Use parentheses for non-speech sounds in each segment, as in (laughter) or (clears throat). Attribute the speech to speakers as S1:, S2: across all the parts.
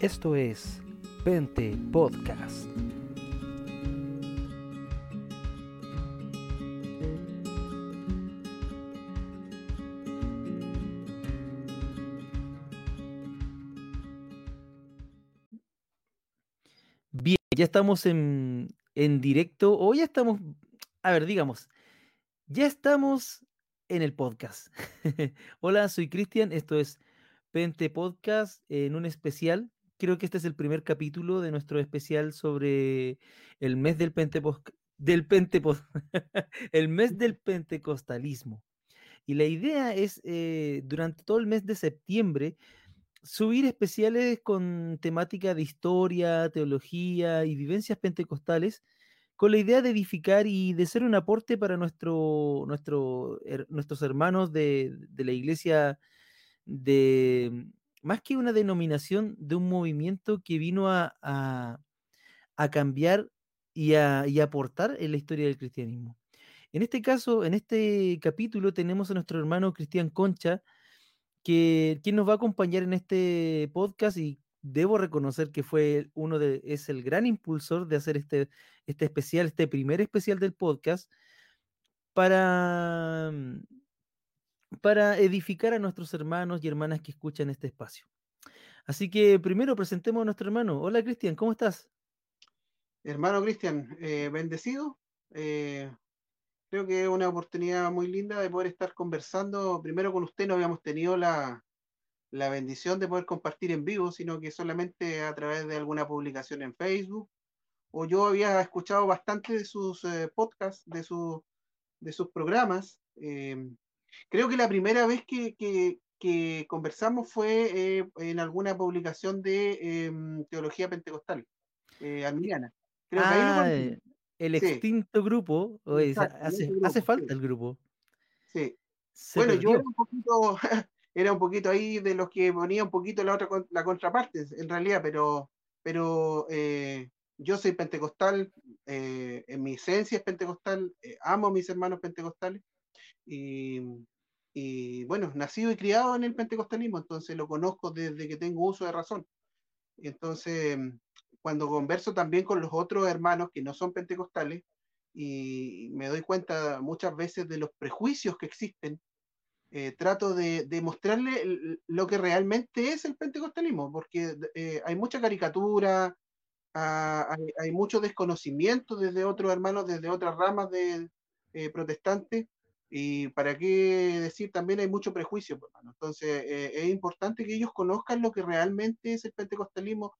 S1: Esto es Pente Podcast. Bien, ya estamos en, en directo, o ya estamos, a ver, digamos, ya estamos en el podcast. (laughs) Hola, soy Cristian, esto es Pente Podcast en un especial. Creo que este es el primer capítulo de nuestro especial sobre el mes del Pente del (laughs) el mes del pentecostalismo. Y la idea es eh, durante todo el mes de septiembre subir especiales con temática de historia, teología y vivencias pentecostales con la idea de edificar y de ser un aporte para nuestro, nuestro, nuestros hermanos de, la iglesia, de más que una denominación, de un movimiento que vino a, a, cambiar y y aportar en la historia del cristianismo. En este caso, en este capítulo, tenemos a nuestro hermano Cristian Concha, que, quien nos va a acompañar en este podcast y debo reconocer que fue uno de, es el gran impulsor de hacer este, este especial, este primer especial del podcast, para, para edificar a nuestros hermanos y hermanas que escuchan este espacio. Así que primero presentemos a nuestro hermano. Hola Cristian, ¿cómo estás?
S2: Hermano Cristian, eh, bendecido. Eh, creo que es una oportunidad muy linda de poder estar conversando. Primero con usted no habíamos tenido la, la bendición de poder compartir en vivo, sino que solamente a través de alguna publicación en Facebook. O yo había escuchado bastante de sus eh, podcasts, de, su, de sus programas. Creo que la primera vez que, que, conversamos fue eh, en alguna publicación de em, Teología Pentecostal, Adriana.
S1: Creo ah, el extinto grupo, hace, hace, falta el grupo.
S2: Sí. bueno, yo era un poquito, (laughs) era un poquito ahí de los que ponía un poquito la otra la contraparte, en realidad, pero, pero eh, yo soy pentecostal, eh, en mi esencia es pentecostal, eh, amo a mis hermanos pentecostales y, y, bueno, nacido y criado en el pentecostalismo, entonces lo conozco desde que tengo uso de razón. Entonces, cuando converso también con los otros hermanos que no son pentecostales, y me doy cuenta muchas veces de los prejuicios que existen eh, trato de, mostrarle lo que realmente es el pentecostalismo, porque eh, hay mucha caricatura, ah, hay, mucho desconocimiento desde otros hermanos, desde otras ramas de eh, protestantes, y para qué decir, también hay mucho prejuicio, pues, hermano. Entonces, es importante que ellos conozcan lo que realmente es el pentecostalismo,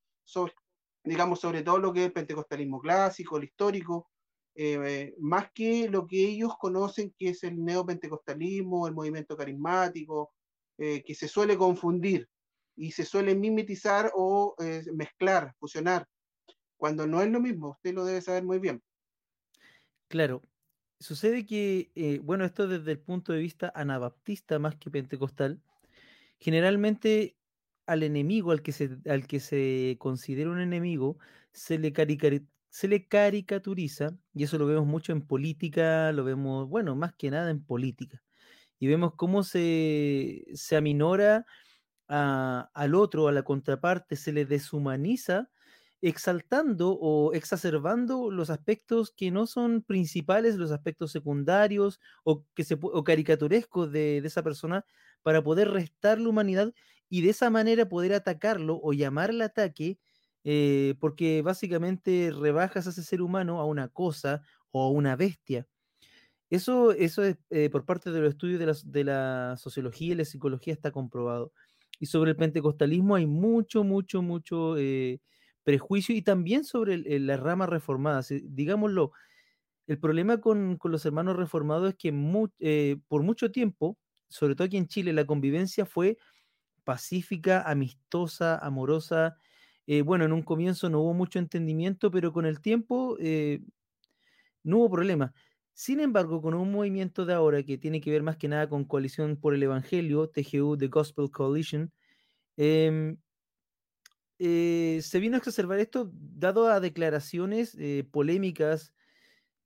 S2: digamos, sobre todo lo que es el pentecostalismo clásico, el histórico, eh, más que lo que ellos conocen que es el neopentecostalismo, el movimiento carismático, eh, que se suele confundir y se suele mimetizar o eh, mezclar, fusionar, cuando no es lo mismo, usted lo debe saber muy bien.
S1: Claro, sucede que, bueno, esto desde el punto de vista anabaptista más que pentecostal, generalmente al enemigo, al que se, al que se considera un enemigo, se le se le caricaturiza, y eso lo vemos mucho en política, lo vemos, bueno, más que nada en política, y vemos cómo se, se aminora al otro, a la contraparte, se le deshumaniza, exaltando o exacerbando los aspectos que no son principales, los aspectos secundarios o, que se, o caricaturescos de, esa persona para poder restar la humanidad y de esa manera poder atacarlo o llamar al ataque eh, porque básicamente rebajas a ese ser humano a una cosa o a una bestia. Eso, eso es eh, por parte de los estudios de la, de la, sociología y la psicología está comprobado. Y sobre el pentecostalismo hay mucho, mucho, mucho eh, prejuicio y también sobre las ramas reformadas. Digámoslo, el problema con, con, los hermanos reformados es que por mucho tiempo, sobre todo aquí en Chile, la convivencia fue pacífica, amistosa, amorosa, eh, bueno, en un comienzo no hubo mucho entendimiento, pero con el tiempo eh, no hubo problema. Sin embargo, con un movimiento de ahora que tiene que ver más que nada con Coalición por el Evangelio, TGU, The Gospel Coalition, em, eh, se vino a exacerbar esto dado a declaraciones polémicas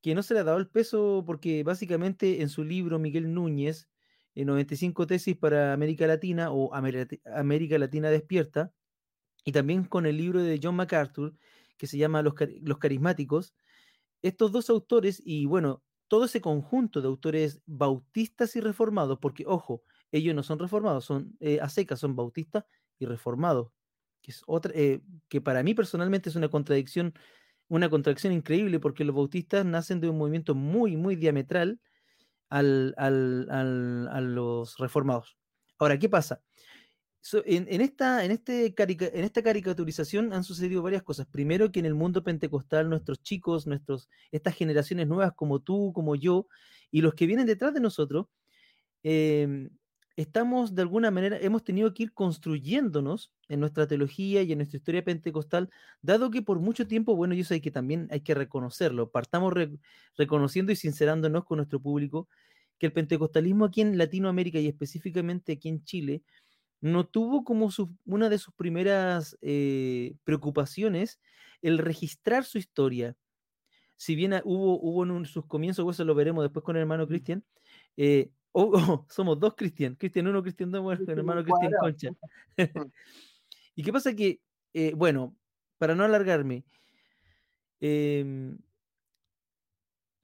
S1: que no se le ha dado el peso porque básicamente en su libro Miguel Núñez, 95 tesis para América Latina o América Latina despierta, y también con el libro de John MacArthur, que se llama Los, Los Carismáticos, estos dos autores, y bueno, todo ese conjunto de autores bautistas y reformados, porque ojo, ellos no son reformados, son eh, a secas, son bautistas y reformados, eh, que para mí personalmente es una contradicción, una contradicción increíble, porque los bautistas nacen de un movimiento muy, muy diametral al, al, al, a los reformados. Ahora, ¿qué pasa? en, esta, en, este en esta caricaturización han sucedido varias cosas. Primero que en el mundo pentecostal nuestros chicos, nuestros, estas generaciones nuevas como tú, como yo, y los que vienen detrás de nosotros, em, estamos de alguna manera, hemos tenido que ir construyéndonos en nuestra teología y en nuestra historia pentecostal, dado que por mucho tiempo, bueno, yo sé que también hay que reconocerlo, partamos reconociendo y sincerándonos con nuestro público, que el pentecostalismo aquí en Latinoamérica y específicamente aquí en Chile, no tuvo como una de sus primeras eh, preocupaciones el registrar su historia. Si bien hubo, hubo en sus comienzos, eso lo veremos después con el hermano. Cristian, eh, (laughs) somos dos Cristian, Cristian uno, Cristian dos, bueno, el hermano Cristian Concha. (laughs) (laughs) ¿Y qué pasa que, eh, bueno, para no alargarme, eh,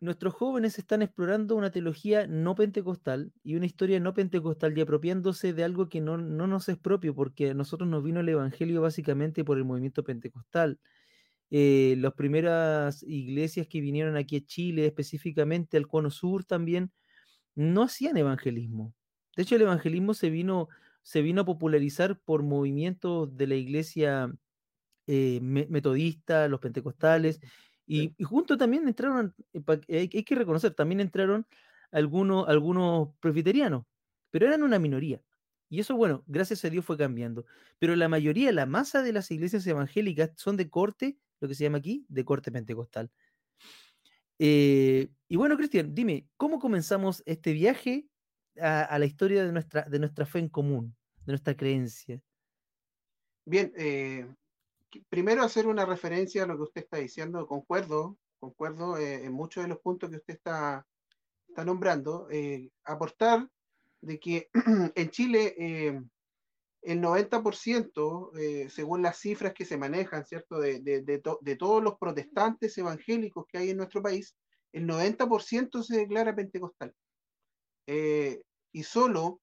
S1: nuestros jóvenes están explorando una teología no pentecostal y una historia no pentecostal y apropiándose de algo que no, nos es propio, porque a nosotros nos vino el Evangelio básicamente por el movimiento pentecostal. Eh, las primeras iglesias que vinieron aquí a Chile, específicamente al Cono Sur también, no hacían evangelismo. De hecho, el evangelismo se vino, se vino a popularizar por movimientos de la iglesia eh, metodista, los pentecostales, y, junto también entraron, eh, hay, que reconocer, también entraron algunos, algunos presbiterianos, pero eran una minoría. Y eso, bueno, gracias a Dios fue cambiando. Pero la mayoría, la masa de las iglesias evangélicas son de corte, lo que se llama aquí, de corte pentecostal. Eh, y bueno, Cristian, dime, ¿cómo comenzamos este viaje a, la historia de nuestra, de nuestra fe en común, de nuestra creencia?
S2: Bien, eh, primero hacer una referencia a lo que usted está diciendo, concuerdo, concuerdo eh, en muchos de los puntos que usted está, está nombrando, aportar de que (clears throat) en Chile el 90%, según las cifras que se manejan, ¿cierto?, de, de, de, todos los protestantes evangélicos que hay en nuestro país, el 90% se declara pentecostal. y solo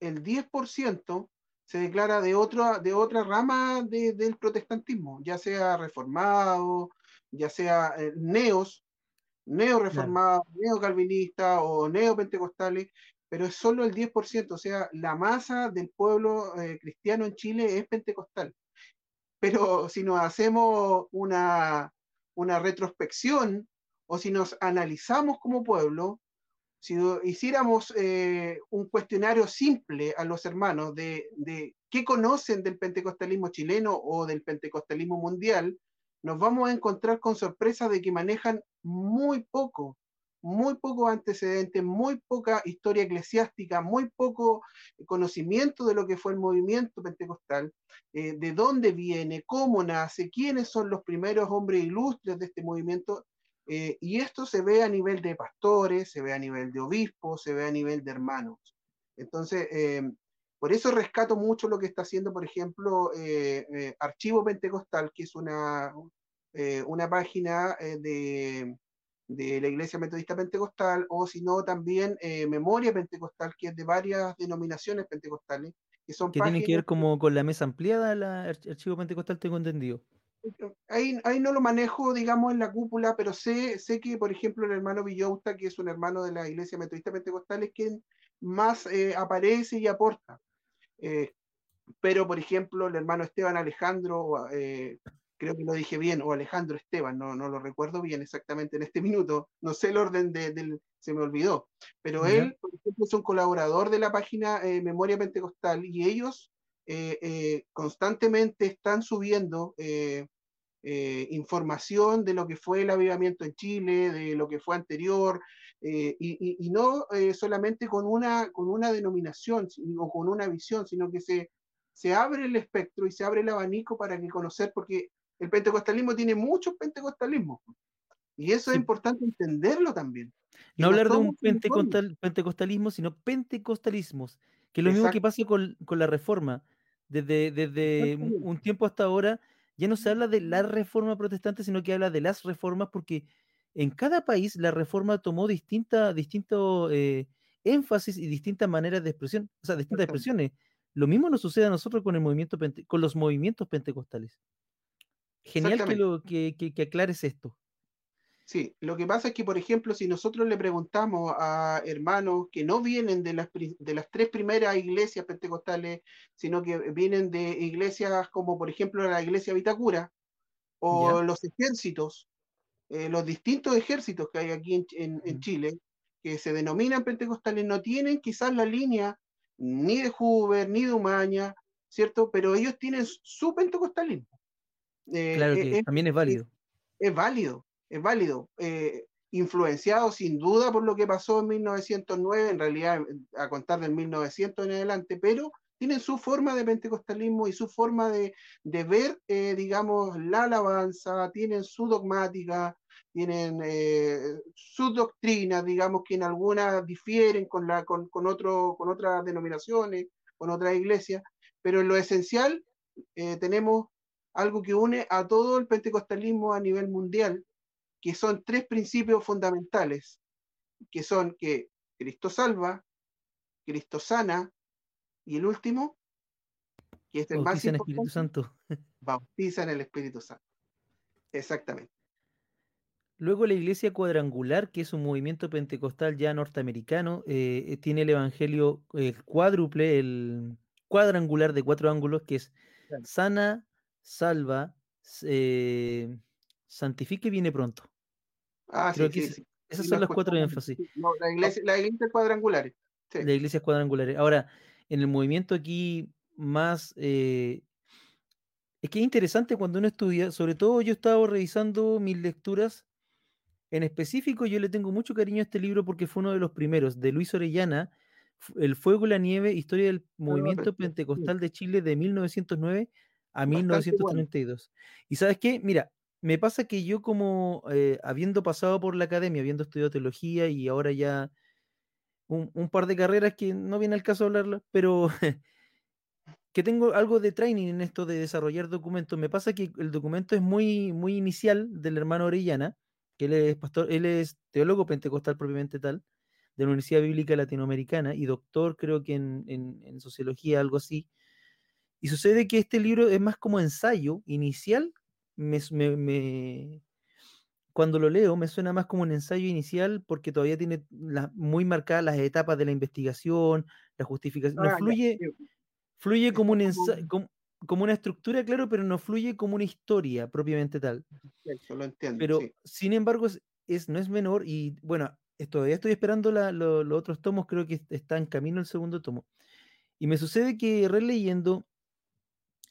S2: el 10% se declara de otra, de otra rama del protestantismo, ya sea reformado, ya sea eh, neos, neo-reformados, neo-calvinistas o neo-pentecostales, pero es solo el 10%, o sea, la masa del pueblo eh, cristiano en Chile es pentecostal. Pero si nos hacemos una, una retrospección o si nos analizamos como pueblo, si hiciéramos eh, un cuestionario simple a los hermanos de, qué conocen del pentecostalismo chileno o del pentecostalismo mundial, nos vamos a encontrar con sorpresa de que manejan muy poco, muy poco antecedente, muy poca historia eclesiástica, muy poco conocimiento de lo que fue el movimiento pentecostal, eh, de dónde viene, cómo nace, quiénes son los primeros hombres ilustres de este movimiento, eh, y esto se ve a nivel de pastores, se ve a nivel de obispos, se ve a nivel de hermanos. Entonces, eh, por eso rescato mucho lo que está haciendo, por ejemplo, eh, Archivo Pentecostal, que es una, una página de, de, la Iglesia Metodista Pentecostal, o si no, también Memoria Pentecostal, que es de varias denominaciones pentecostales.
S1: Que, son que tienen que ver como con la mesa ampliada, el Archivo Pentecostal, tengo entendido
S2: ahí, ahí no lo manejo, digamos, en la cúpula, pero sé, sé que, por ejemplo, el hermano Villauta, que es un hermano de la Iglesia Metodista Pentecostal, es quien más eh, aparece y aporta. Eh, pero, por ejemplo, el hermano Esteban Alejandro, eh, creo que lo dije bien, o Alejandro Esteban, no, no lo recuerdo bien exactamente en este minuto, no sé el orden de, del, se me olvidó, pero él, por ejemplo, es un colaborador de la página Memoria Pentecostal y ellos constantemente están subiendo eh, información de lo que fue el avivamiento en Chile, de lo que fue anterior, eh, y, no eh, solamente con una, con una denominación o con una visión, sino que se, se abre el espectro y se abre el abanico para que conocer, porque el pentecostalismo tiene muchos pentecostalismos. Y eso es importante entenderlo también.
S1: No hablar de un pentecostal, pentecostalismo, sino pentecostalismos, que es lo mismo que pasa con, con la reforma Desde, desde un tiempo hasta ahora ya no se habla de la reforma protestante, sino que habla de las reformas porque en cada país la reforma tomó distinta, distinto eh, énfasis y distintas maneras de expresión, o sea, distintas expresiones. Lo mismo nos sucede a nosotros con el movimiento con los movimientos pentecostales. Genial que, lo, que, que, aclares esto.
S2: Sí, lo que pasa es que, por ejemplo, si nosotros le preguntamos a hermanos que no vienen de las, de las tres primeras iglesias pentecostales, sino que vienen de iglesias como, por ejemplo, la iglesia Vitacura o los ejércitos, eh, los distintos ejércitos que hay aquí en, en, Chile, que se denominan pentecostales, no tienen quizás la línea ni de Huber, ni de Umaña, ¿cierto? Pero ellos tienen su pentecostalismo.
S1: Eh, claro que eh, también es válido.
S2: Es, válido, es válido. influenciado sin duda por lo que pasó en 1909, en realidad a contar del 1900 en adelante, pero tienen su forma de pentecostalismo y su forma de, de ver, digamos, la alabanza, tienen su dogmática, tienen eh, sus doctrinas, digamos que en algunas difieren con, la, con, con, otro, con otras denominaciones, con otras iglesias, pero en lo esencial eh, tenemos algo que une a todo el pentecostalismo a nivel mundial, que son tres principios fundamentales, que son que Cristo salva, Cristo sana, y el último, que es el más importante,
S1: en Espíritu Santo.
S2: bautiza en el Espíritu Santo. Exactamente.
S1: Luego la iglesia cuadrangular, que es un movimiento pentecostal ya norteamericano, eh, eh, tiene el evangelio cuádruple, el cuadrangular de cuatro ángulos, que es sana, salva, eh, santifique y viene pronto.
S2: Ah, sí, sí,
S1: Esas son las cuatro énfasis.
S2: No, la iglesia, la iglesia cuadrangulares.
S1: La iglesia cuadrangulares. Ahora, en el movimiento aquí más... es que es interesante cuando uno estudia, sobre todo yo estaba revisando mis lecturas en específico, yo le tengo mucho cariño a este libro porque fue uno de los primeros, de Luis Orellana, El Fuego y la Nieve, Historia del Movimiento Pentecostal de Chile de 1909 a 1932. Y sabes qué, mira, me pasa que yo como eh, habiendo pasado por la academia, habiendo estudiado teología y ahora ya un, par de carreras que no viene al caso hablarlas, pero (laughs) que tengo algo de training en esto de desarrollar documentos, me pasa que el documento es muy, muy inicial del hermano Orellana, él es pastor, él es teólogo pentecostal propiamente tal, de la Universidad Bíblica Latinoamericana y doctor creo que en, sociología, algo así. Y sucede que este libro es más como ensayo inicial, cuando lo leo me suena más como un ensayo inicial porque todavía tiene muy marcadas las etapas de la investigación, la justificación. no ah, fluye, fluye como un como, como una estructura, claro, pero no fluye como una historia propiamente tal.
S2: lo entiendo.
S1: Pero, sin embargo, es, no es menor y, bueno, todavía estoy esperando los otros tomos, creo que está en camino el segundo tomo. Y me sucede que releyendo,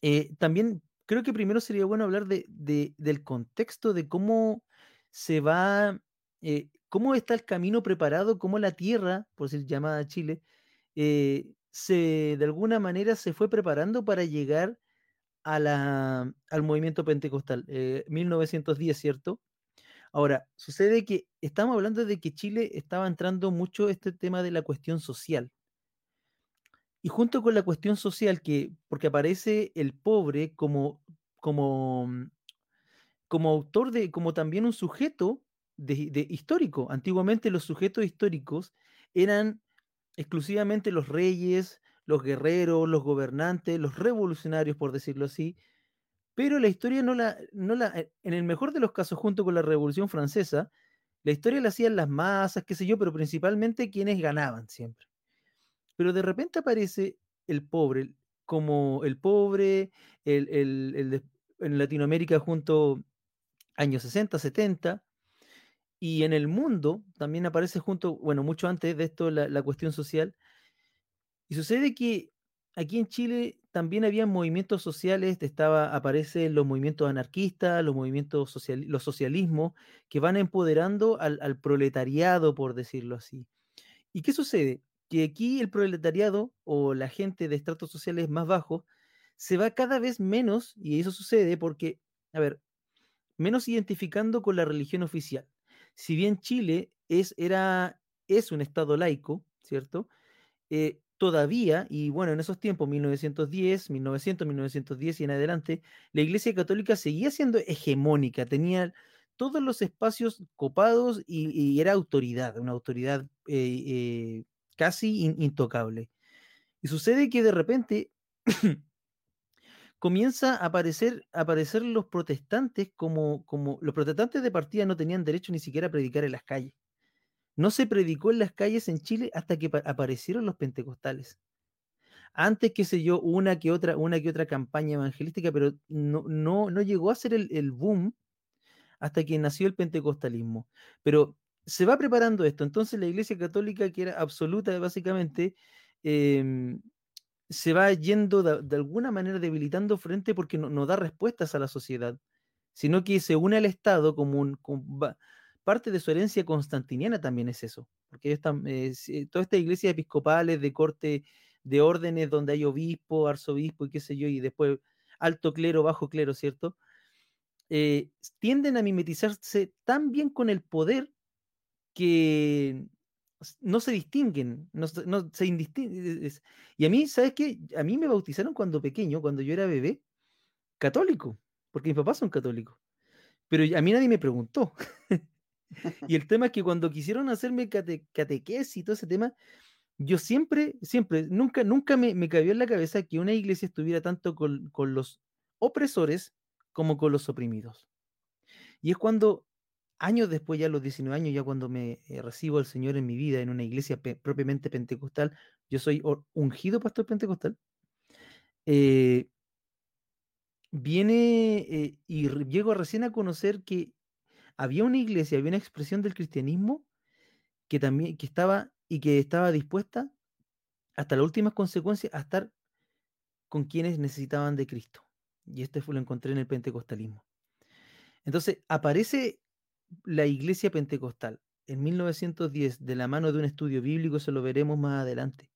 S1: eh, también creo que primero sería bueno hablar de, del contexto de cómo se va, eh, cómo está el camino preparado, cómo la tierra, por decir llamada Chile, eh, se, de alguna manera se fue preparando para llegar al movimiento pentecostal, 1910, eh, ¿cierto? Ahora, sucede que estamos hablando de que Chile estaba entrando mucho este tema de la cuestión social. Y junto con la cuestión social, que, porque aparece el pobre como, como, como autor de, como también un sujeto de histórico. Antiguamente los sujetos históricos eran exclusivamente los reyes, los guerreros, los gobernantes, los revolucionarios, por decirlo así, pero la historia no la, no la, eh, en el mejor de los casos, junto con la Revolución Francesa, la historia la hacían las masas, qué sé yo, pero principalmente quienes ganaban siempre. Pero de repente aparece el pobre, como el pobre, el, el, en Latinoamérica junto años 60, 70, y en el mundo también aparece junto, bueno, mucho antes de esto la, cuestión social. Y sucede que aquí en Chile también había movimientos sociales, estaba, aparecen los movimientos anarquistas, los movimientos social, los socialismos, que van empoderando al, al, proletariado, por decirlo así. ¿Y qué sucede? Que aquí el proletariado o la gente de estratos sociales más bajos se va cada vez menos, y eso sucede porque, a ver, menos identificando con la religión oficial si bien Chile es, era, es un Estado laico, ¿cierto? Eh, todavía, y bueno, en esos tiempos, 1910, 1900, 1910 y en adelante, la Iglesia Católica seguía siendo hegemónica, tenía todos los espacios copados y, era autoridad, una autoridad eh, eh, casi intocable. Y sucede que de repente (clears throat) comienza a aparecer, aparecer los protestantes como, como los protestantes de partida no tenían derecho ni siquiera a predicar en las calles. No se predicó en las calles en Chile hasta que aparecieron los pentecostales. Antes, qué sé yo, una que otra, una que otra campaña evangelística, pero no, no, no llegó a ser el, boom hasta que nació el pentecostalismo. Pero se va preparando esto. Entonces la Iglesia Católica, que era absoluta básicamente, em, se va yendo de, alguna manera debilitando frente porque no, da respuestas a la sociedad, sino que se une al Estado como parte de su herencia constantiniana también es eso, porque están, eh, toda esta iglesia episcopales de corte de órdenes donde hay obispo, arzobispo y qué sé yo, y después alto clero, bajo clero, ¿cierto? Eh, tienden a mimetizarse tan bien con el poder que no se distinguen, no, se indistinguen. Y a mí, ¿sabes qué? A mí me bautizaron cuando pequeño, cuando yo era bebé, católico, porque mis papás son católicos. Pero a mí nadie me preguntó. (laughs) y el tema es que cuando quisieron hacerme catequesis y todo ese tema, yo siempre, siempre, nunca, nunca me, me cabió en la cabeza que una iglesia estuviera tanto con los opresores como con los oprimidos. Y es cuando años después, ya a los 19 años, ya cuando me eh, recibo al Señor en mi vida en una iglesia propiamente pentecostal, yo soy ungido pastor pentecostal, eh, viene eh, y llego recién a conocer que había una iglesia, había una expresión del cristianismo que también que estaba y que estaba dispuesta hasta las últimas consecuencias a estar con quienes necesitaban de Cristo. Y este fue lo encontré en el pentecostalismo. Entonces aparece la iglesia pentecostal en 1910 de la mano de un estudio bíblico, eso lo veremos más adelante.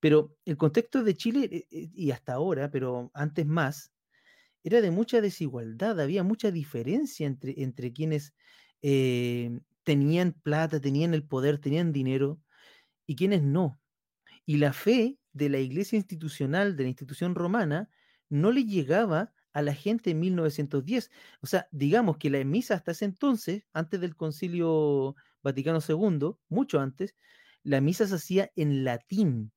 S1: Pero el contexto de Chile, eh, eh, y hasta ahora, pero antes más, era de mucha desigualdad, había mucha diferencia entre, entre quienes eh, tenían plata, tenían el poder, tenían dinero, y quienes no. Y la fe de la iglesia institucional, de la institución romana, no le llegaba a la gente en 1910. O sea, digamos que la misa hasta ese entonces, antes del concilio Vaticano II, mucho antes, la misa se hacía en latín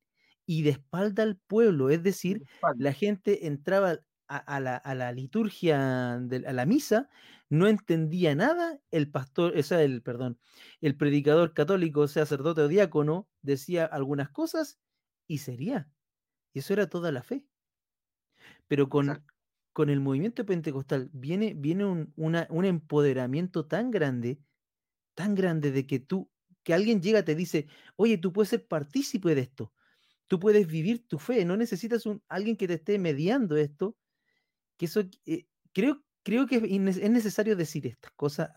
S1: y de espalda al pueblo, es decir, la gente entraba a, la, liturgia, de, a la misa, no entendía nada, el pastor, o sea, el, perdón, el predicador católico, sacerdote o diácono, decía algunas cosas y sería. Y eso era toda la fe. Pero con, con el movimiento pentecostal viene, viene un, un empoderamiento tan grande, tan grande de que tú, que alguien llega te dice, oye, tú puedes ser partícipe de esto, tú puedes vivir tu fe, no necesitas un, alguien que te esté mediando esto, que eso, eh, creo, creo que es necesario decir estas cosas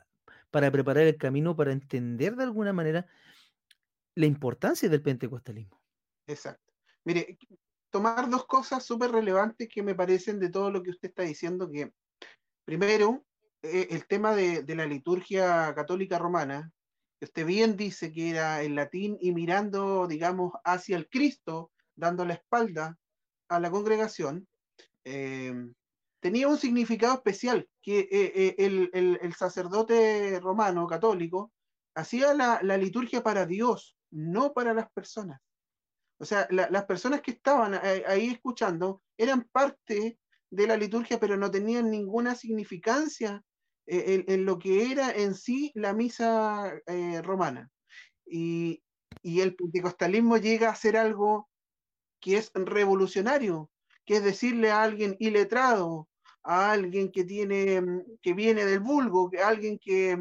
S1: para preparar el camino, para entender de alguna manera la importancia del pentecostalismo.
S2: Exacto. Mire, tomar dos cosas súper relevantes que me parecen de todo lo que usted está diciendo, que primero, eh, el tema de, la liturgia católica romana, que usted bien dice que era en latín y mirando, digamos, hacia el Cristo, dando la espalda a la congregación, eh, tenía un significado especial, que eh, el, sacerdote romano católico hacía la liturgia para Dios, no para las personas. O sea, las personas que estaban ahí, escuchando eran parte de la liturgia, pero no tenían ninguna significancia eh, en, lo que era en sí la misa eh, romana. Y, el pentecostalismo llega a ser algo que es revolucionario, que es decirle a alguien iletrado, a alguien que tiene, que viene del vulgo, a alguien que,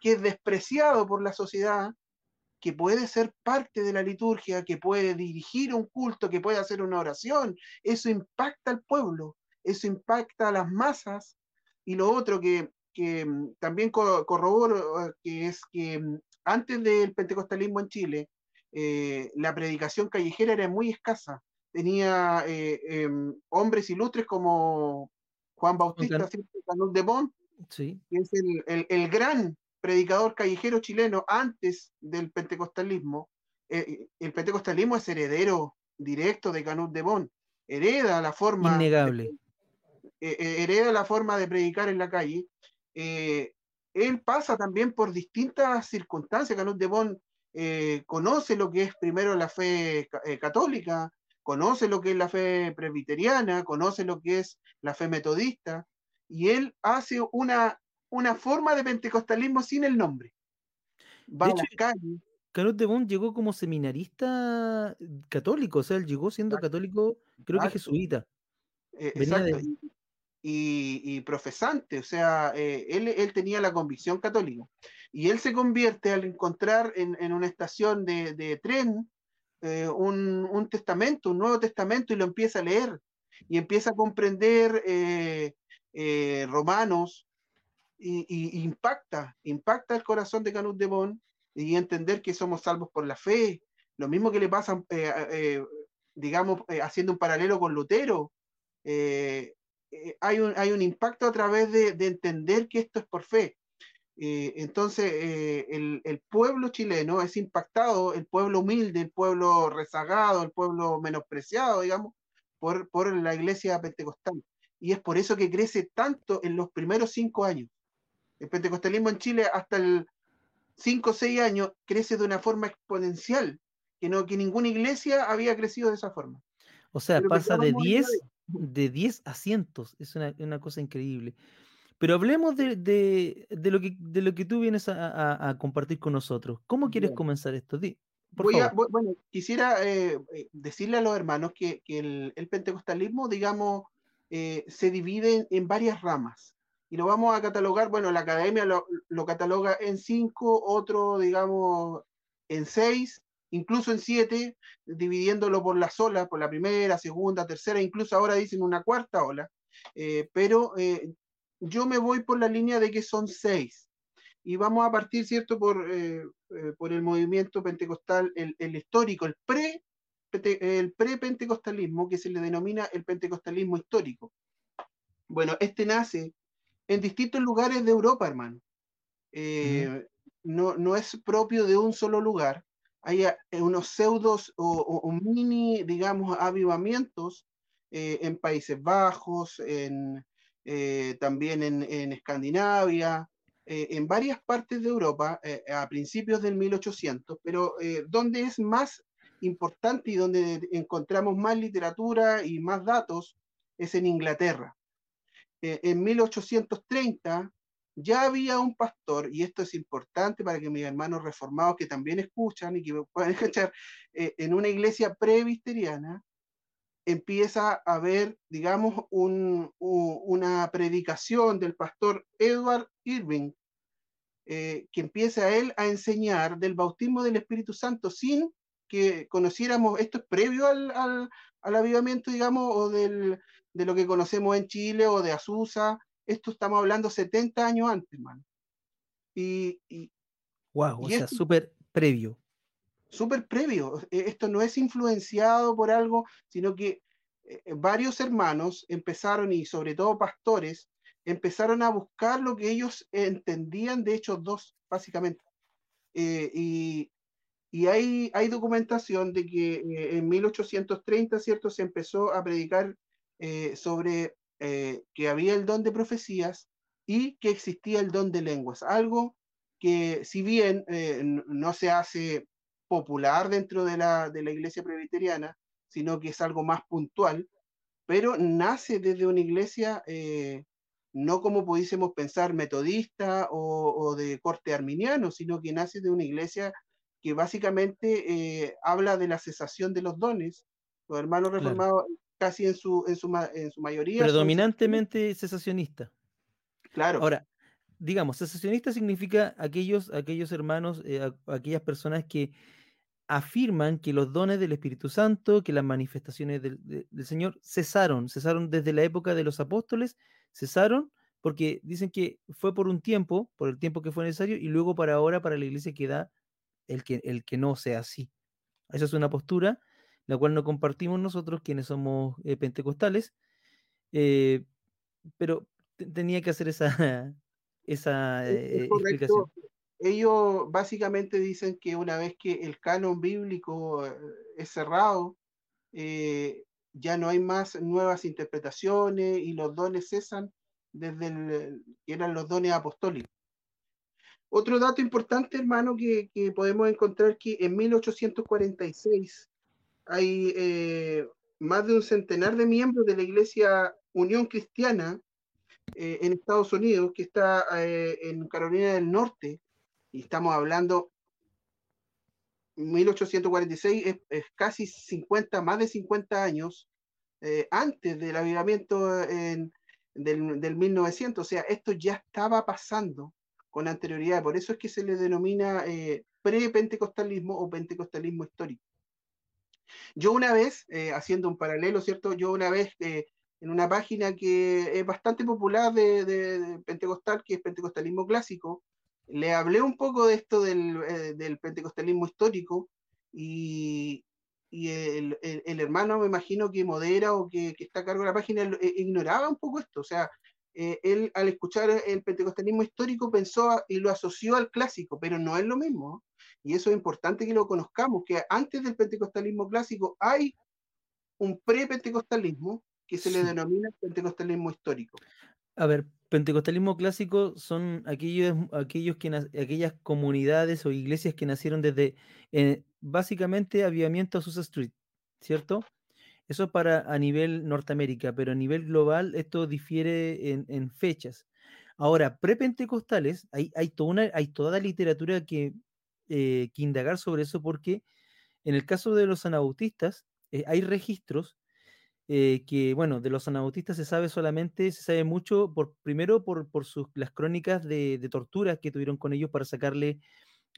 S2: que es despreciado por la sociedad, que puede ser parte de la liturgia, que puede dirigir un culto, que puede hacer una oración. Eso impacta al pueblo, eso impacta a las masas. Y lo otro que, mm, también corroboro, eh, que es que mm, antes del pentecostalismo en Chile, eh, la predicación callejera era muy escasa. Tenía eh, em, hombres ilustres como Juan Bautista de Bon, sí. que es el, el gran predicador callejero chileno antes del pentecostalismo, eh, el pentecostalismo es heredero directo de Canut de Bon, hereda la forma.
S1: Innegable.
S2: Eh, eh, hereda la forma de predicar en la calle. Eh, él pasa también por distintas circunstancias. Canut de Bon conoce lo que es primero la fe católica, conoce lo que es la fe presbiteriana, conoce lo que es la fe metodista, y él hace una, una forma de pentecostalismo sin el nombre.
S1: Va a las calles. Canut de Bon llegó como seminarista católico, o sea, él llegó siendo católico, creo que jesuita.
S2: exacto y, profesante, o sea, eh, él, tenía la convicción católica. Y él se convierte al encontrar en, una estación de, tren eh, un, testamento, un nuevo testamento, y lo empieza a leer. Y empieza a comprender eh, romanos, y, impacta, impacta el corazón de Canut de Bon, y entender que somos salvos por la fe. Lo mismo que le pasa, digamos, haciendo un paralelo con Lutero. Eh, hay, un, hay un impacto a través de, entender que esto es por fe. Eh, entonces, eh, el, pueblo chileno es impactado, el pueblo humilde, el pueblo rezagado, el pueblo menospreciado, digamos, por, por la iglesia pentecostal. Y es por eso que crece tanto en los primeros cinco años. El pentecostalismo en Chile hasta el cinco o seis años crece de una forma exponencial, que, no, que ninguna iglesia había crecido de esa forma.
S1: O sea, pasa de 10 de 10 asientos. Es una, cosa increíble. Pero hablemos de, lo, que, de lo que tú vienes a, compartir con nosotros. ¿Cómo quieres comenzar esto?
S2: bueno, quisiera eh, eh, decirle a los hermanos que, el, pentecostalismo, digamos, eh, se divide en, varias ramas. Y lo vamos a catalogar, bueno, la academia lo, lo cataloga en cinco, otro, digamos, en seis, incluso en siete, dividiéndolo por las olas, por la primera, segunda, tercera, incluso ahora dicen una cuarta ola, eh, pero eh, yo me voy por la línea de que son seis. Y vamos a partir, ¿cierto?, por, eh, por el movimiento pentecostal, el, histórico, el pre el pre-pentecostalismo, que se le denomina el pentecostalismo histórico. Bueno, este nace en distintos lugares de Europa, hermano. no, no es propio de un solo lugar, hay eh, unos pseudos o, mini, digamos, avivamientos eh, en Países Bajos, en, eh, también en, Escandinavia, en varias partes de Europa a principios del 1800, pero donde es más importante y donde encontramos más literatura y más datos es en Inglaterra. En 1830 ya había un pastor, y esto es importante para que mis hermanos reformados que también escuchan y que puedan (laughs) escuchar, eh, en una iglesia previsteriana empieza a haber, digamos, una predicación del pastor Edward Irving, eh, que empieza él a enseñar del bautismo del Espíritu Santo sin que conociéramos, esto es previo al, al, avivamiento, digamos, o del, de lo que conocemos en Chile o de Azusa, esto estamos hablando 70 años antes, hermano. Y,
S1: wow, o sea, súper previo.
S2: Súper previo. E, esto no es influenciado por algo, sino que eh, eh, varios hermanos empezaron, y sobre todo pastores, empezaron a buscar lo que ellos entendían de Hechos dos, básicamente. Eh, y, hay, hay, documentación de que en 1830, ¿cierto?, se empezó a predicar sobre eh, que había el don de profecías y que existía el don de lenguas, algo que si bien eh, no se hace popular dentro de la, de la iglesia presbiteriana, sino que es algo más puntual, pero nace desde una iglesia eh, no como pudiésemos pensar metodista o, de corte arminiano, sino que nace de una iglesia que básicamente habla de la cesación de los dones. Los hermanos reformados casi en su, en su, en su mayoría.
S1: Predominantemente cesacionista.
S2: Claro.
S1: Ahora, digamos, cesacionista significa aquellos, aquellos hermanos, eh, aquellas personas que afirman que los dones del Espíritu Santo, que las manifestaciones del, del, Señor cesaron, cesaron desde la época de los apóstoles, cesaron porque dicen que fue por un tiempo, por el tiempo que fue necesario, y luego para ahora, para la iglesia queda el que, el que no sea así. Esa es una postura la cual no compartimos nosotros, quienes somos eh, pentecostales, eh, pero tenía que hacer esa, (laughs) esa eh, explicación.
S2: Ellos básicamente dicen que una vez que el canon bíblico es cerrado, ya no hay más nuevas interpretaciones y los dones cesan desde el, que eran los dones apostólicos. Otro dato importante, hermano, que, podemos encontrar que en 1846 hay eh, más de un centenar de miembros de la Iglesia Unión Cristiana eh, en Estados Unidos, que está eh, en Carolina del Norte, y estamos hablando 1846 es, es, casi 50, más de 50 años eh, antes del avivamiento del, del, 1900. O sea, esto ya estaba pasando con anterioridad. Por eso es que se le denomina eh, pre-pentecostalismo o pentecostalismo histórico. Yo una vez, eh, haciendo un paralelo, ¿cierto? Yo una vez en una página que es bastante popular de, pentecostal, que es pentecostalismo clásico, le hablé un poco de esto del, eh, pentecostalismo histórico y, el, el, hermano me imagino que modera o que, está a cargo de la página eh, ignoraba un poco esto, o sea, eh, él al escuchar el pentecostalismo histórico pensó y lo asoció al clásico, pero no es lo mismo. Y eso es importante que lo conozcamos, que antes del pentecostalismo clásico hay un pre-pentecostalismo que se le denomina pentecostalismo histórico.
S1: A ver, pentecostalismo clásico son aquellos, aquellos que aquellas comunidades o iglesias que nacieron desde eh, básicamente Avivamiento Azusa Street, ¿cierto? Eso para a nivel Norteamérica, pero a nivel global esto difiere en, fechas. Ahora, prepentecostales, hay, hay, toda una, hay toda la literatura que, eh, que indagar sobre eso porque en el caso de los anabautistas eh, hay registros eh, que, bueno, de los anabautistas se sabe solamente, se sabe mucho, por, primero por, por sus, las crónicas de, de torturas que tuvieron con ellos para sacarle,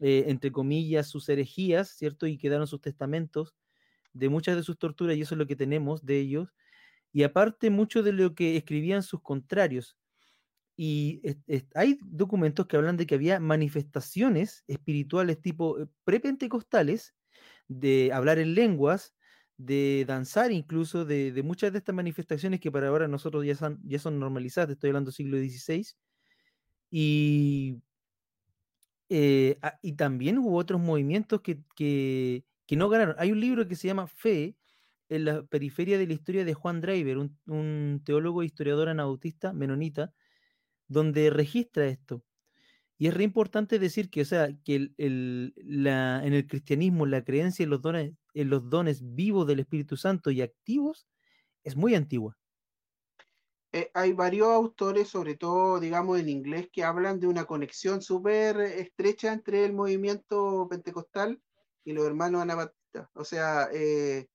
S1: entre comillas, sus herejías, ¿cierto? Y quedaron sus testamentos de muchas de sus torturas, y eso es lo que tenemos de ellos. Y aparte, mucho de lo que escribían sus contrarios. Y hay documentos que hablan de que había manifestaciones espirituales tipo eh, prepentecostales, de hablar en lenguas, de danzar incluso, de, muchas de estas manifestaciones que para ahora nosotros ya son, ya son normalizadas, estoy hablando siglo XVI, y, eh, ah, y también hubo otros movimientos que, que, no ganaron. Hay un libro que se llama Fe, en la periferia de la historia de Juan Driver, un, un teólogo e historiador anabautista menonita, donde registra esto. Y es re importante decir que, o sea, que el, en el cristianismo la creencia en los, dones, en los dones vivos del Espíritu Santo y activos es muy antigua.
S2: Eh, hay varios autores, sobre todo, digamos, en inglés, que hablan de una conexión súper estrecha entre el movimiento pentecostal y los hermanos anabatistas. O sea, eh,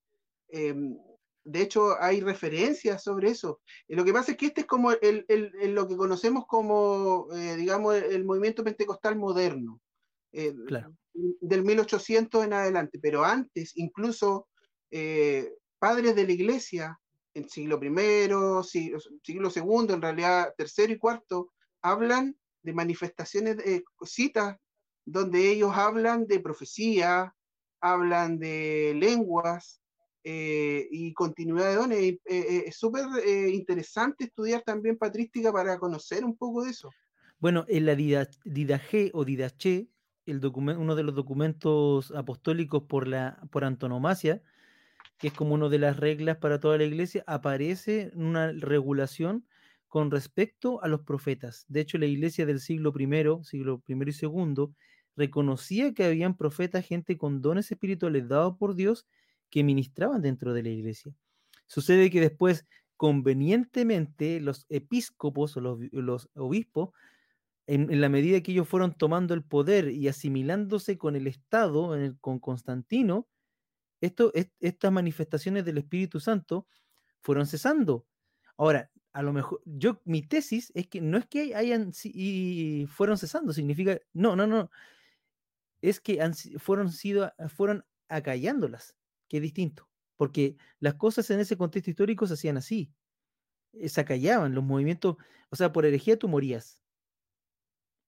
S2: em, de hecho, hay referencias sobre eso. Y lo que pasa es que este es como el, el, lo que conocemos como, eh, digamos, el movimiento pentecostal moderno, eh, del 1800 en adelante. Pero antes, incluso eh, padres de la iglesia, en siglo I, siglo, siglo II, en realidad tercero y cuarto, hablan de manifestaciones, de citas, donde ellos hablan de profecía, hablan de lenguas, eh, y continuidad de dones. Eh, eh, es súper interesante estudiar también patrística para conocer un poco de eso.
S1: Bueno, en la Didache o Didache, el uno de los documentos apostólicos por, la, por antonomasia, que es como una de las reglas para toda la iglesia, aparece una regulación con respecto a los profetas. De hecho, la iglesia del siglo I, siglo I y II, reconocía que habían profetas, gente con dones espirituales dados por Dios, que ministraban dentro de la iglesia. Sucede que después, convenientemente, los episcopos o los, obispos, en, la medida que ellos fueron tomando el poder y asimilándose con el Estado, con Constantino, esto, estas manifestaciones del Espíritu Santo fueron cesando. Ahora, a lo mejor, yo, mi tesis es que no es que hayan y fueron cesando, significa, no, no, no, es que fueron, sido, fueron acallándolas que es distinto, porque las cosas en ese contexto histórico se hacían así, eh, se acallaban los movimientos, o sea, por herejía tú morías,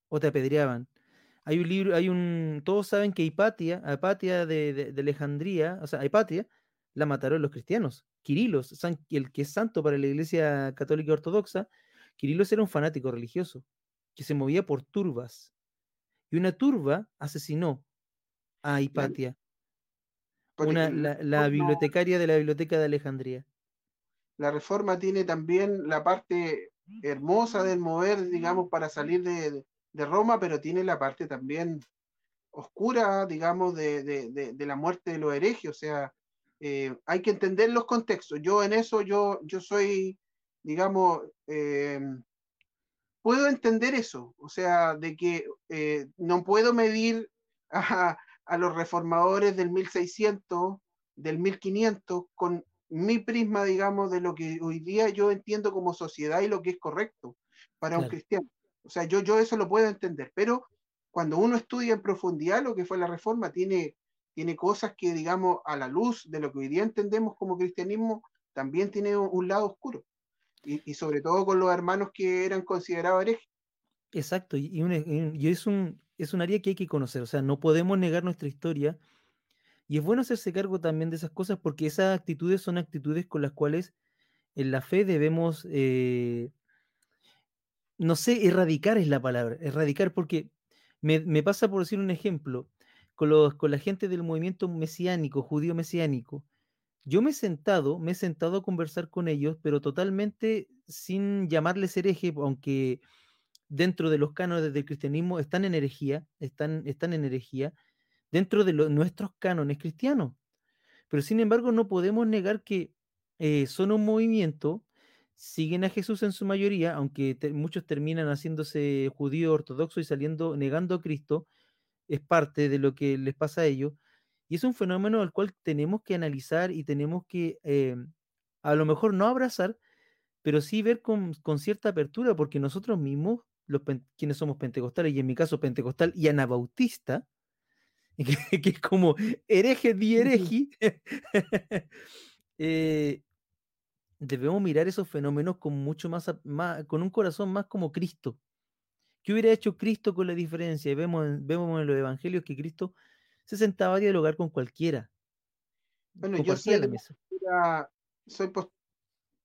S1: o te apedreaban. Hay un libro, hay un, todos saben que Hipatia, Hipatia de, Alejandría, o sea, Hipatia, la mataron los cristianos. Quirilos, el que es santo para la iglesia católica ortodoxa, Quirilos era un fanático religioso, que se movía por turbas. Y una turba asesinó a Hipatia la, bibliotecaria de la Biblioteca de Alejandría.
S2: La reforma tiene también la parte hermosa del mover, digamos, para salir de, Roma, pero tiene la parte también oscura, digamos, de, la muerte de los herejes. O sea, eh, hay que entender los contextos. Yo en eso, yo, yo soy, digamos, eh, puedo entender eso. O sea, de que eh, no puedo medir (laughs) a, a los reformadores del 1600, del 1500, con mi prisma, digamos, de lo que hoy día yo entiendo como sociedad y lo que es correcto para un cristiano. O sea, yo, yo eso lo puedo entender, pero cuando uno estudia en profundidad lo que fue la reforma, tiene, tiene cosas que, digamos, a la luz de lo que hoy día entendemos como cristianismo, también tiene un, lado oscuro. Y, sobre todo con los hermanos que eran considerados herejes.
S1: Exacto, y, y es, un, es un área que hay que conocer, o sea, no podemos negar nuestra historia y es bueno hacerse cargo también de esas cosas porque esas actitudes son actitudes con las cuales en la fe debemos, eh, no sé, erradicar es la palabra, erradicar porque me, pasa por decir un ejemplo, con, los, con la gente del movimiento mesiánico, judío mesiánico, yo me he sentado, me he sentado a conversar con ellos, pero totalmente sin llamarles hereje, aunque dentro de los cánones del cristianismo están en herejía, están, están en herejía, dentro de nuestros cánones cristianos. Pero sin embargo no podemos negar que eh, son un movimiento, siguen a Jesús en su mayoría, aunque muchos terminan haciéndose judíos ortodoxos y saliendo negando a Cristo, es parte de lo que les pasa a ellos. Y es un fenómeno al cual tenemos que analizar y tenemos que eh, a lo mejor no abrazar, pero sí ver con, cierta apertura, porque nosotros mismos, los quienes somos pentecostales, y en mi caso pentecostal y anabautista, (laughs) que, es como hereje di hereji, (laughs) eh, debemos mirar esos fenómenos con mucho más, con un corazón más como Cristo. ¿Qué hubiera hecho Cristo con la diferencia? vemos, vemos en los evangelios que Cristo se sentaba a dialogar con cualquiera.
S2: Bueno, yo soy, soy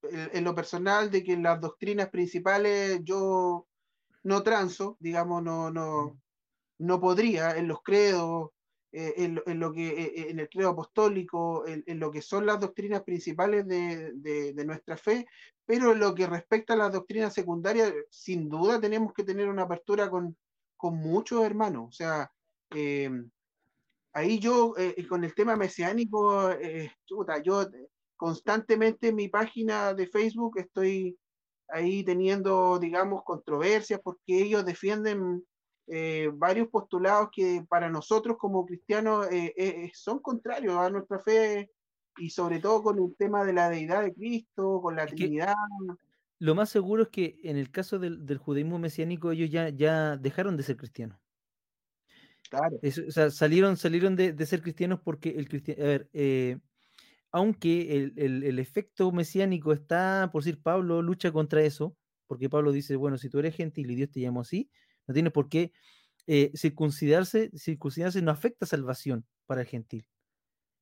S2: en lo personal de que en las doctrinas principales yo no transo, digamos, no, no, no podría, en los credos, eh, en, lo que, eh, eh, en el credo apostólico, en, lo que son las doctrinas principales de, nuestra fe, pero en lo que respecta a las doctrinas secundarias, sin duda tenemos que tener una apertura con, muchos hermanos. O sea, ahí yo, con el tema mesiánico, yo constantemente en mi página de Facebook estoy ahí teniendo, digamos, controversias porque ellos defienden eh, varios postulados que para nosotros como cristianos eh, eh, son contrarios a nuestra fe y sobre todo con el tema de la deidad de Cristo, con la Trinidad.
S1: Lo más seguro es que en el caso del, judaísmo mesiánico ellos ya, ya dejaron de ser cristianos. Claro. o sea, salieron, salieron de, ser cristianos porque el cristiano, a ver, aunque el, el, efecto mesiánico está, por decir Pablo, lucha contra eso, porque Pablo dice, bueno, si tú eres gentil y Dios te llamó así, no tiene por qué eh, circuncidarse, circuncidarse no afecta salvación para el gentil.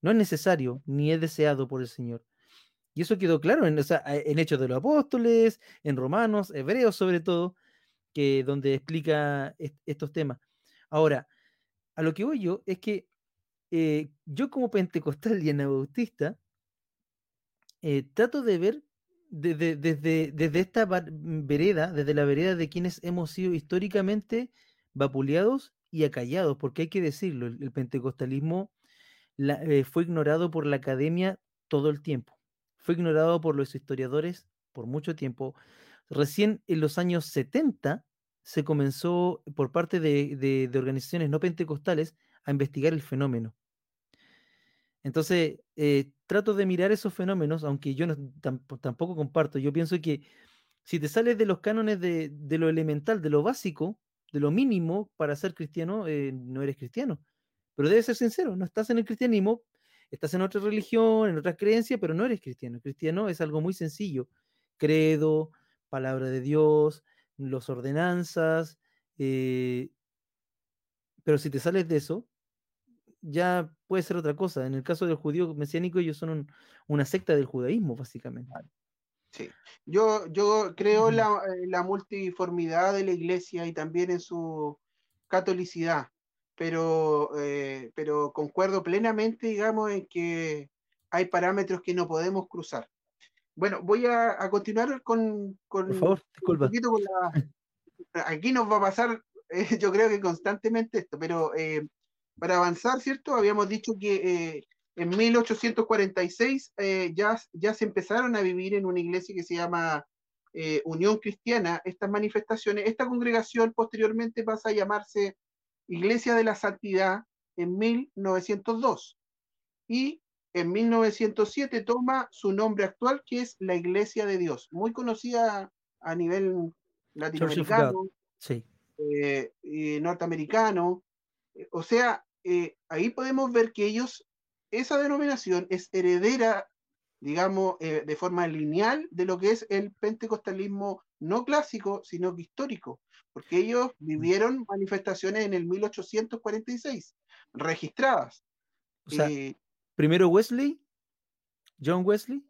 S1: No es necesario ni es deseado por el Señor. Y eso quedó claro en, en Hechos de los Apóstoles, en Romanos, Hebreos sobre todo, que donde explica estos temas. Ahora, a lo que voy yo es que eh, yo como pentecostal y anabautista eh, trato de ver desde, desde, esta vereda, desde la vereda de quienes hemos sido históricamente vapuleados y acallados, porque hay que decirlo, el, pentecostalismo eh, fue ignorado por la academia todo el tiempo, fue ignorado por los historiadores por mucho tiempo. Recién en los años 70 se comenzó por parte de organizaciones no pentecostales a investigar el fenómeno. Entonces, eh, trato de mirar esos fenómenos, aunque yo tampoco comparto. Yo pienso que si te sales de los cánones de, lo elemental, de lo básico, de lo mínimo para ser cristiano, eh, no eres cristiano. Pero debes ser sincero, no estás en el cristianismo, estás en otra religión, en otra creencia, pero no eres cristiano. cristiano es algo muy sencillo. Credo, palabra de Dios, los ordenanzas. Eh, pero si te sales de eso, ya puede ser otra cosa. En el caso del judío mesiánico, ellos son una secta del judaísmo, básicamente.
S2: Sí, yo, yo creo en la, la, multiformidad de la iglesia y también en su catolicidad. pero, eh, pero concuerdo plenamente, digamos, en que hay parámetros que no podemos cruzar. Bueno, voy a, continuar con, con,
S1: Por favor,
S2: un poquito con la... (laughs) Aquí nos va a pasar, eh, (laughs) yo creo que constantemente esto, pero eh, para avanzar, ¿cierto? Habíamos dicho que en 1846 ya, ya se empezaron a vivir en una iglesia que se llama Unión Cristiana, estas manifestaciones. Esta congregación posteriormente pasa a llamarse Iglesia de la Santidad en 1902 y en 1907 toma su nombre actual que es la Iglesia de Dios, muy conocida a nivel latinoamericano, eh, y norteamericano. O sea, eh, ahí podemos ver que ellos, esa denominación es heredera, digamos, eh, de forma lineal de lo que es el pentecostalismo no clásico, sino que histórico porque ellos vivieron manifestaciones en el 1846, registradas.
S1: O sea, eh, primero Wesley, John Wesley.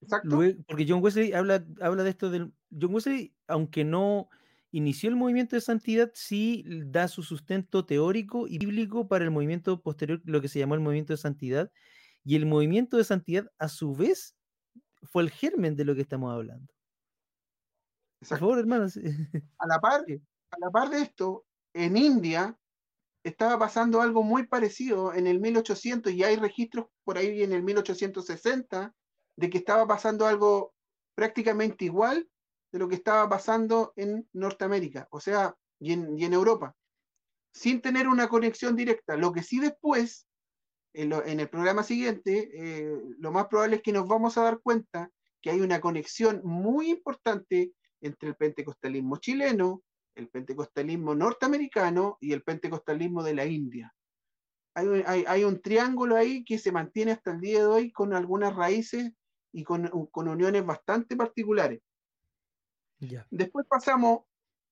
S1: Exacto. porque John Wesley habla, habla de esto del. John Wesley, aunque no inició el movimiento de santidad, sí da su sustento teórico y bíblico para el movimiento posterior, lo que se llamó el movimiento de santidad. Y el movimiento de santidad, a su vez, fue el germen de lo que estamos hablando.
S2: Por favor, hermanos. (laughs) A la par, a la par de esto, en India estaba pasando algo muy parecido en el 1800 y hay registros por ahí en el 1860 de que estaba pasando algo prácticamente igual de lo que estaba pasando en Norteamérica, o sea, y en, Europa, sin tener una conexión directa. Lo que sí después, en, el programa siguiente, eh, lo más probable es que nos vamos a dar cuenta que hay una conexión muy importante entre el pentecostalismo chileno, el pentecostalismo norteamericano y el pentecostalismo de la India. Hay, un triángulo ahí que se mantiene hasta el día de hoy con algunas raíces y con, uniones bastante particulares. Después pasamos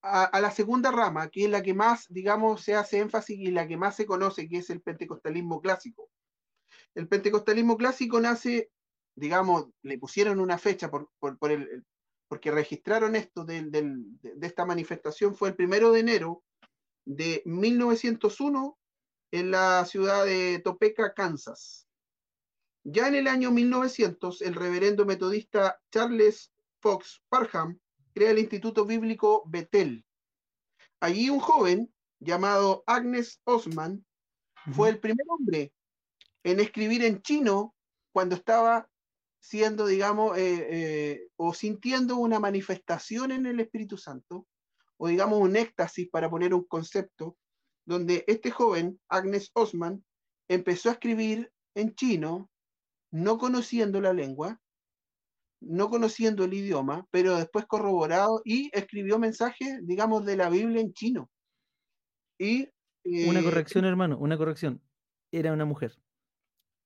S2: a, la segunda rama, que es la que más, digamos, se hace énfasis y la que más se conoce, que es el pentecostalismo clásico. El pentecostalismo clásico nace, digamos, le pusieron una fecha por, por el, porque registraron esto de, esta manifestación, fue el primero de enero de 1901 en la ciudad de Topeka, Kansas. Ya en el año 1900, el reverendo metodista Charles Fox Parham crea el Instituto Bíblico Betel. Allí un joven llamado Agnes Osman fue el primer hombre en escribir en chino cuando estaba siendo, digamos, eh, eh, o sintiendo una manifestación en el Espíritu Santo, o digamos un éxtasis para poner un concepto, donde este joven, Agnes Osman, empezó a escribir en chino, no conociendo la lengua, no conociendo el idioma, pero después corroborado y escribió mensajes, digamos, de la Biblia en chino. Y,
S1: una eh, corrección, hermano, una corrección. Era una mujer.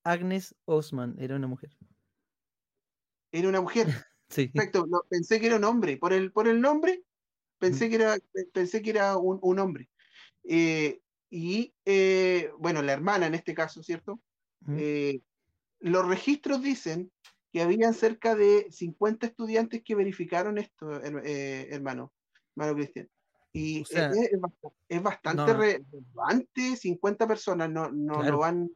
S1: Agnes Osman era una mujer.
S2: Era una mujer. (laughs) Sí. Perfecto. pensé que era un hombre. Por el, por el nombre, pensé que era, pensé que era un, hombre. Eh, y eh, bueno, la hermana en este caso, ¿cierto? Eh, los registros dicen que habían cerca de 50 estudiantes que verificaron esto, hermano, hermano Cristian. Y es, bastante relevante, 50 personas no, no, van,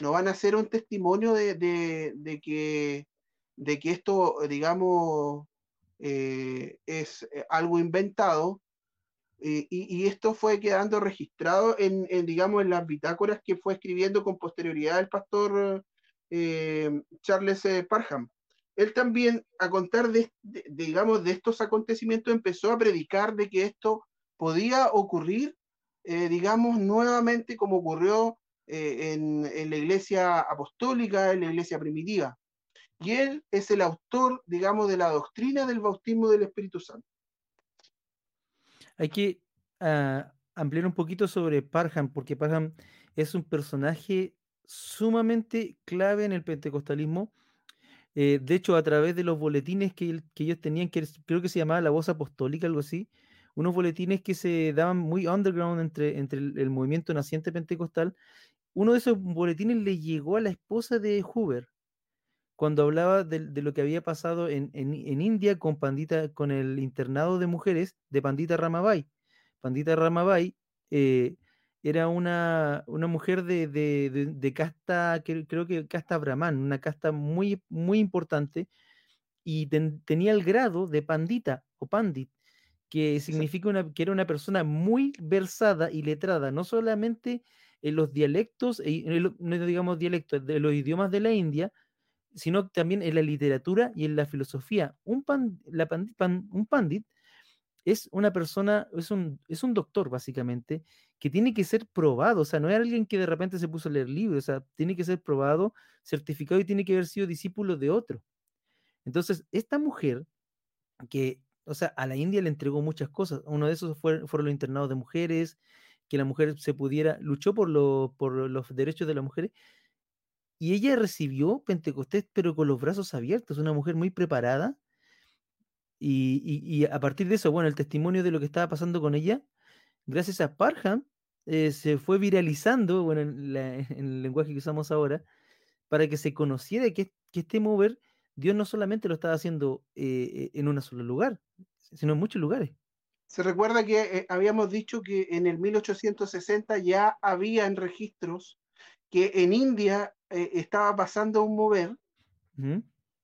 S2: no van a hacer un testimonio de, de que de que esto, digamos, eh, es eh, algo inventado. Eh, y, esto fue quedando registrado en, digamos, en las bitácoras que fue escribiendo con posterioridad el pastor Charles Parham. Él también, a contar de, digamos, de estos acontecimientos, empezó a predicar de que esto podía ocurrir, digamos, nuevamente como ocurrió en, en la iglesia apostólica, en la iglesia primitiva y él es el autor, digamos, de la doctrina del bautismo del Espíritu Santo.
S1: Hay que ah, ampliar un poquito sobre Parham, porque Parham es un personaje sumamente clave en el pentecostalismo. Eh, de hecho, a través de los boletines que, ellos tenían, que creo que se llamaba la voz apostólica, algo así, unos boletines que se daban muy underground entre, entre el, movimiento naciente pentecostal, uno de esos boletines le llegó a la esposa de Hoover, cuando hablaba de, lo que había pasado en, India con Pandita, con el internado de mujeres de Pandita Ramabai. Pandita Ramabai eh, era una, una mujer de, de, de, casta, creo que casta brahman, una casta muy, muy importante, y tenía el grado de pandita o pandit, que significa una, que era una persona muy versada y letrada, no solamente en los dialectos, no digamos dialectos, de los idiomas de la India, sino también en la literatura y en la filosofía. Un, pan, la un pandit es una persona, es un, es un doctor básicamente, que tiene que ser probado, o sea, no es alguien que de repente se puso a leer libros, o sea, tiene que ser probado, certificado y tiene que haber sido discípulo de otro. Entonces, esta mujer, que, o sea, a la India le entregó muchas cosas, uno de esos fue, fueron los internados de mujeres, que la mujer se pudiera, luchó por, por los derechos de las mujeres, y ella recibió Pentecostés, pero con los brazos abiertos, una mujer muy preparada, y, a partir de eso, bueno, el testimonio de lo que estaba pasando con ella, gracias a Parham, eh, se fue viralizando, bueno, en, el lenguaje que usamos ahora, para que se conociera que, que este mover, Dios no solamente lo estaba haciendo eh, en un solo lugar, sino en muchos lugares.
S2: Se recuerda que eh, habíamos dicho que en el 1860 ya había en registros que en India estaba pasando un mover,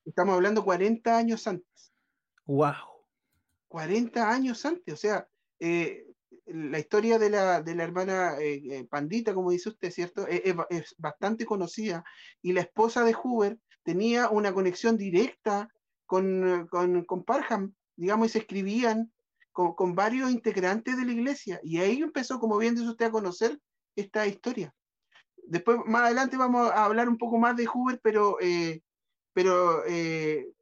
S2: estamos hablando 40 años antes
S1: ¡Wow!
S2: 40 años antes, o sea, eh, la historia de la, de la hermana eh, eh, Pandita, como dice usted, ¿cierto? Es, bastante conocida y la esposa de Hoover tenía una conexión directa con, con, Parham, digamos, y se escribían con, varios integrantes de la iglesia. Y ahí empezó, como bien dice usted, a conocer esta historia. Después, más adelante, vamos a hablar un poco más de Hoover, pero, pero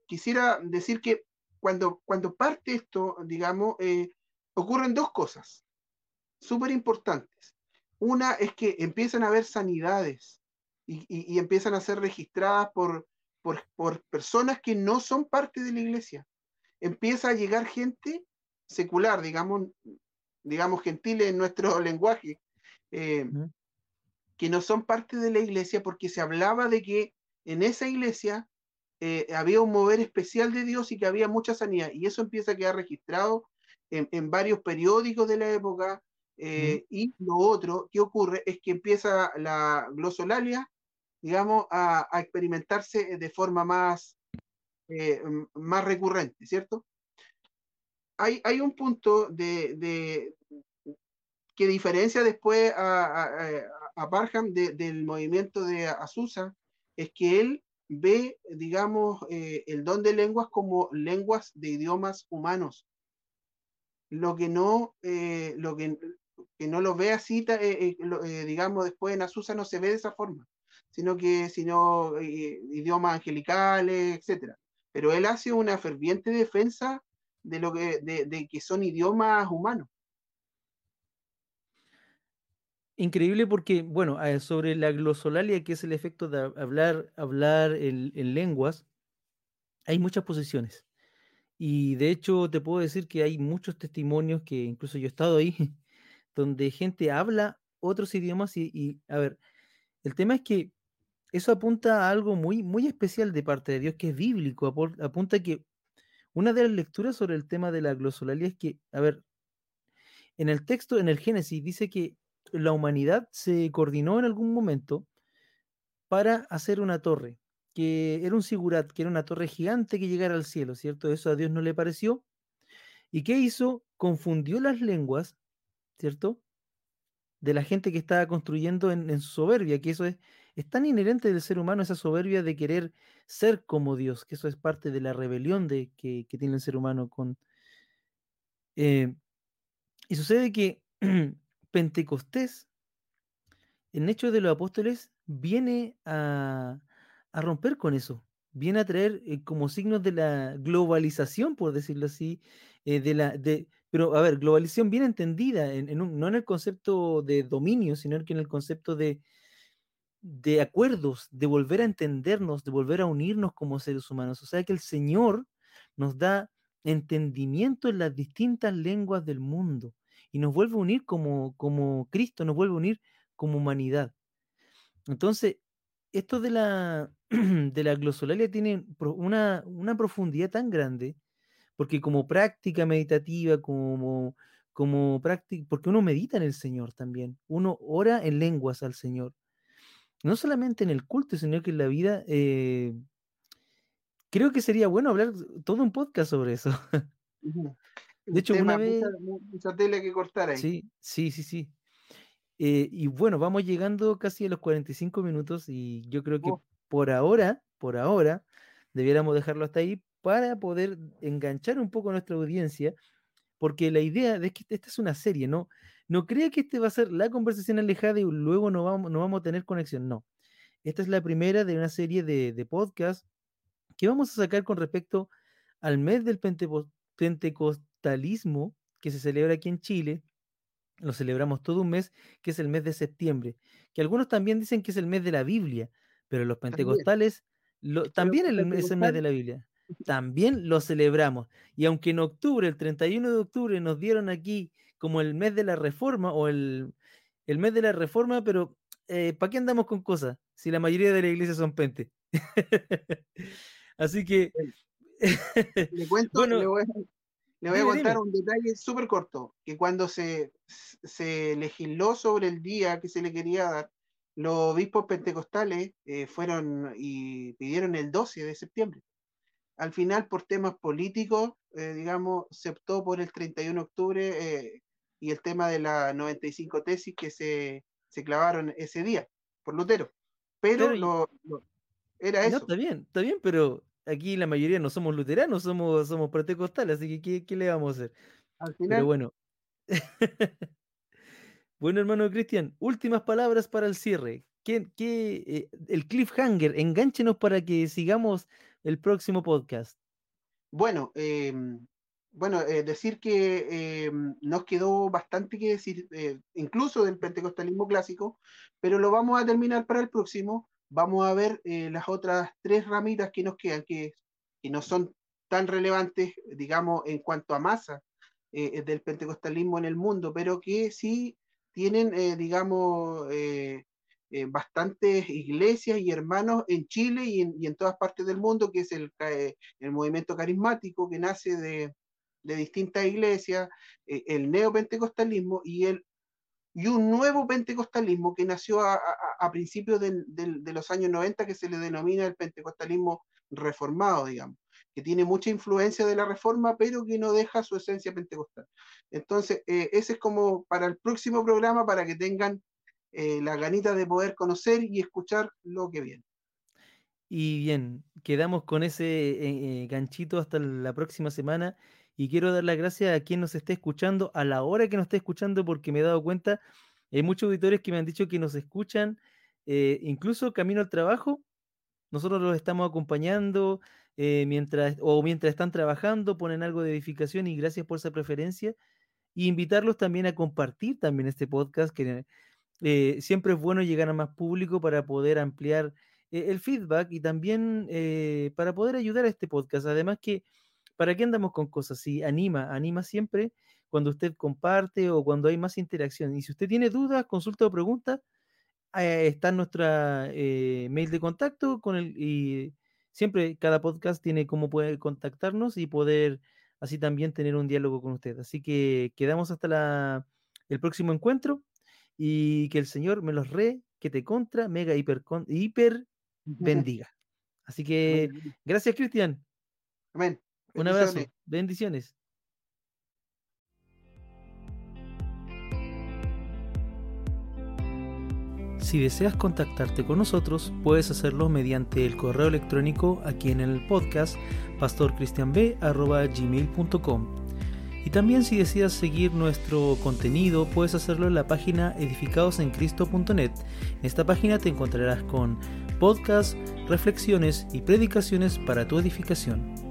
S2: quisiera decir que cuando, cuando parte esto, digamos, eh, ocurren dos cosas súper importantes. Una es que empiezan a haber sanidades y, empiezan a ser registradas por, por, personas que no son parte de la iglesia. Empieza a llegar gente secular, digamos, digamos gentil en nuestro (laughs) lenguaje, eh, que no son parte de la iglesia porque se hablaba de que en esa iglesia eh, había un mover especial de Dios y que había mucha sanidad. Y eso empieza a quedar registrado en, varios periódicos de la época. Eh, y lo otro que ocurre es que empieza la glosolalia, digamos, a, experimentarse de forma más, eh, más recurrente, ¿cierto? Hay, hay un punto de, que diferencia después a, a, Parham del movimiento de Azusa, es que él ve, digamos, eh, el don de lenguas como lenguas de idiomas humanos. Lo que no, eh, lo que, no lo ve así, eh, digamos, después en Azusa no se ve de esa forma, sino que sino idiomas angelicales, etc. Pero él hace una ferviente defensa de lo que, de que son idiomas humanos.
S1: Increíble porque, bueno, eh, sobre la glosolalia, que es el efecto de hablar, hablar en, lenguas, hay muchas posiciones. Y de hecho te puedo decir que hay muchos testimonios que incluso yo he estado ahí, donde gente habla otros idiomas y, a ver, el tema es que eso apunta a algo muy, muy especial de parte de Dios, que es bíblico, apunta que una de las lecturas sobre el tema de la glosolalia es que, a ver, en el texto, en el Génesis, dice que la humanidad se coordinó en algún momento para hacer una torre, que era un sigurat, que era una torre gigante que llegara al cielo, ¿cierto? Eso a Dios no le pareció. ¿Y qué hizo? Confundió las lenguas, ¿cierto? De la gente que estaba construyendo en, su soberbia, que eso es, es tan inherente del ser humano, esa soberbia de querer ser como Dios, que eso es parte de la rebelión de, que, tiene el ser humano con... Eh, y sucede que (clears throat) Pentecostés, en Hechos de los Apóstoles, viene a, romper con eso, viene a traer eh, como signos de la globalización, por decirlo así, eh, de la, de, pero a ver, globalización bien entendida, en, no en el concepto de dominio, sino en el concepto de, de acuerdos, de volver a entendernos, de volver a unirnos como seres humanos. O sea que el Señor nos da entendimiento en las distintas lenguas del mundo y nos vuelve a unir como, como Cristo, nos vuelve a unir como humanidad. Entonces, esto de la, (clears throat) de la glosolalia tiene una, una profundidad tan grande, porque como práctica meditativa, como, como práctica, porque uno medita en el Señor también, uno ora en lenguas al Señor, no solamente en el culto, sino que en la vida. Eh, creo que sería bueno hablar todo un podcast sobre eso. (laughs)
S2: De hecho, una vez. Mucha, tele que cortar ahí.
S1: Sí, sí, sí, sí. Eh, y bueno, vamos llegando casi a los 45 minutos y yo creo que oh. por ahora, por ahora, debiéramos dejarlo hasta ahí para poder enganchar un poco a nuestra audiencia, porque la idea de que esta es una serie, ¿no? No crea que este va a ser la conversación alejada y luego no vamos, no vamos a tener conexión, no. Esta es la primera de una serie de, de podcast que vamos a sacar con respecto al mes del pentecostalismo que se celebra aquí en Chile. Lo celebramos todo un mes, que es el mes de septiembre, que algunos también dicen que es el mes de la Biblia, pero los pentecostales también, es el mes de la Biblia. También lo celebramos. Y aunque en octubre, el 31 de octubre, nos dieron aquí como el mes de la reforma o el, mes de la reforma, pero eh, ¿para qué andamos con cosas? Si la mayoría de la iglesia son pente. (laughs) Así que. (laughs)
S2: le cuento, le voy, a, contar un detalle súper corto: que cuando se, se legisló sobre el día que se le quería dar, los obispos pentecostales eh, fueron y pidieron el 12 de septiembre. Al final, por temas políticos, eh, digamos, se optó por el 31 de octubre eh, y el tema de la 95 tesis que se, se clavaron ese día por Lutero. Pero, era eso.
S1: está bien, está bien, pero aquí la mayoría no somos luteranos, somos, somos pentecostales, así que ¿qué, le vamos a hacer?
S2: Al final. Pero
S1: bueno. (laughs) bueno, hermano Cristian, últimas palabras para el cierre. ¿Qué, qué, eh, el cliffhanger, engánchenos para que sigamos el próximo podcast.
S2: Bueno, em, bueno, eh, decir que em, nos quedó bastante que decir, eh, incluso del pentecostalismo clásico, pero lo vamos a terminar para el próximo vamos a ver eh, las otras tres ramitas que nos quedan, que, no son tan relevantes, digamos, en cuanto a masa del pentecostalismo en el mundo, pero que sí tienen, eh, bastantes iglesias y hermanos en Chile y en, todas partes del mundo, que es el, el movimiento carismático que nace de, de distintas iglesias, el neopentecostalismo y el y un nuevo pentecostalismo que nació a, principios de los años 90 que se le denomina el pentecostalismo reformado, digamos, que tiene mucha influencia de la reforma, pero que no deja su esencia pentecostal. Entonces, eh, ese es como para el próximo programa, para que tengan eh, la ganita de poder conocer y escuchar lo que viene.
S1: Y bien, quedamos con ese eh, ganchito hasta la próxima semana y quiero dar las gracias a quien nos esté escuchando a la hora que nos esté escuchando porque me he dado cuenta, hay muchos auditores que me han dicho que nos escuchan eh, incluso camino al trabajo. Nosotros los estamos acompañando eh, mientras o mientras están trabajando, ponen algo de edificación y gracias por esa preferencia. Y invitarlos también a compartir también este podcast, que eh, siempre es bueno llegar a más público para poder ampliar el feedback y también para poder ayudar a este podcast. Además que ¿Para qué andamos con cosas? Si anima, anima siempre cuando usted comparte o cuando hay más interacción. Y si usted tiene dudas, consulta o pregunta, eh, está nuestra eh, mail de contacto con el y siempre cada podcast tiene cómo poder contactarnos y poder así también tener un diálogo con usted. Así que quedamos hasta la, el próximo encuentro y que el Señor me los re, que te contra, mega, hiper, hiper bendiga. Así que gracias, Cristian.
S2: Amén.
S1: Un abrazo. Bendiciones. Si deseas contactarte con nosotros, puedes hacerlo mediante el correo electrónico aquí en el podcast pastorcristianb.gmail.com Y también si deseas seguir nuestro contenido, puedes hacerlo en la página edificadosencristo.net. En esta página te encontrarás con podcasts, reflexiones y predicaciones para tu edificación.